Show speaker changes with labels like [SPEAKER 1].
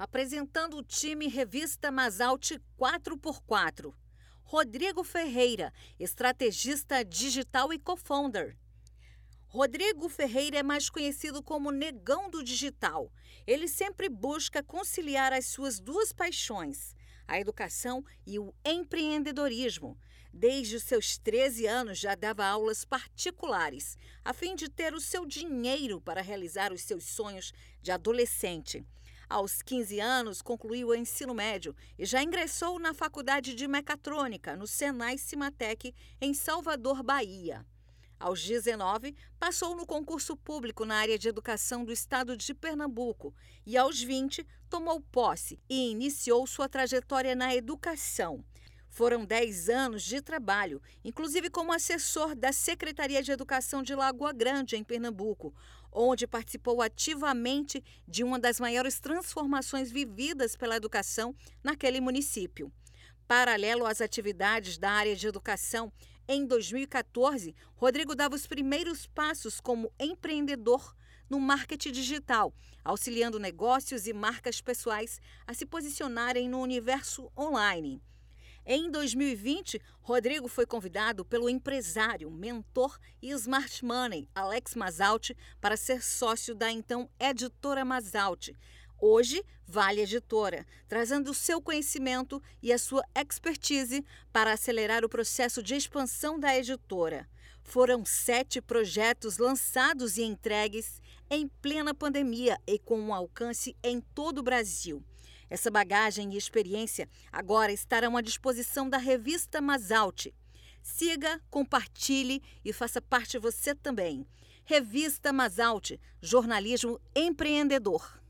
[SPEAKER 1] apresentando o time Revista Masalte 4x4. Rodrigo Ferreira, estrategista digital e co-founder. Rodrigo Ferreira é mais conhecido como Negão do Digital. Ele sempre busca conciliar as suas duas paixões, a educação e o empreendedorismo. Desde os seus 13 anos já dava aulas particulares, a fim de ter o seu dinheiro para realizar os seus sonhos de adolescente. Aos 15 anos, concluiu o ensino médio e já ingressou na Faculdade de Mecatrônica, no Senai Cimatec, em Salvador, Bahia. Aos 19, passou no concurso público na área de educação do estado de Pernambuco e, aos 20, tomou posse e iniciou sua trajetória na educação. Foram 10 anos de trabalho, inclusive como assessor da Secretaria de Educação de Lagoa Grande, em Pernambuco, onde participou ativamente de uma das maiores transformações vividas pela educação naquele município. Paralelo às atividades da área de educação, em 2014, Rodrigo dava os primeiros passos como empreendedor no marketing digital, auxiliando negócios e marcas pessoais a se posicionarem no universo online. Em 2020, Rodrigo foi convidado pelo empresário, mentor e smart money Alex Masalti para ser sócio da então editora Masalti. Hoje, Vale Editora, trazendo o seu conhecimento e a sua expertise para acelerar o processo de expansão da editora. Foram sete projetos lançados e entregues em plena pandemia e com um alcance em todo o Brasil. Essa bagagem e experiência agora estarão à disposição da revista Masalte. Siga, compartilhe e faça parte você também. Revista Masalte, jornalismo empreendedor.